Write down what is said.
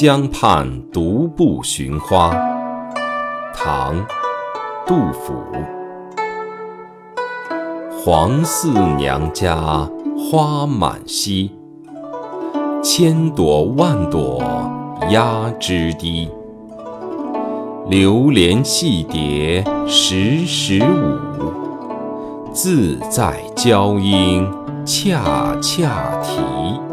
江畔独步寻花。唐杜甫。黄四娘家花满蹊千朵万朵压枝低留连戏蝶时时舞自在娇莺恰恰啼。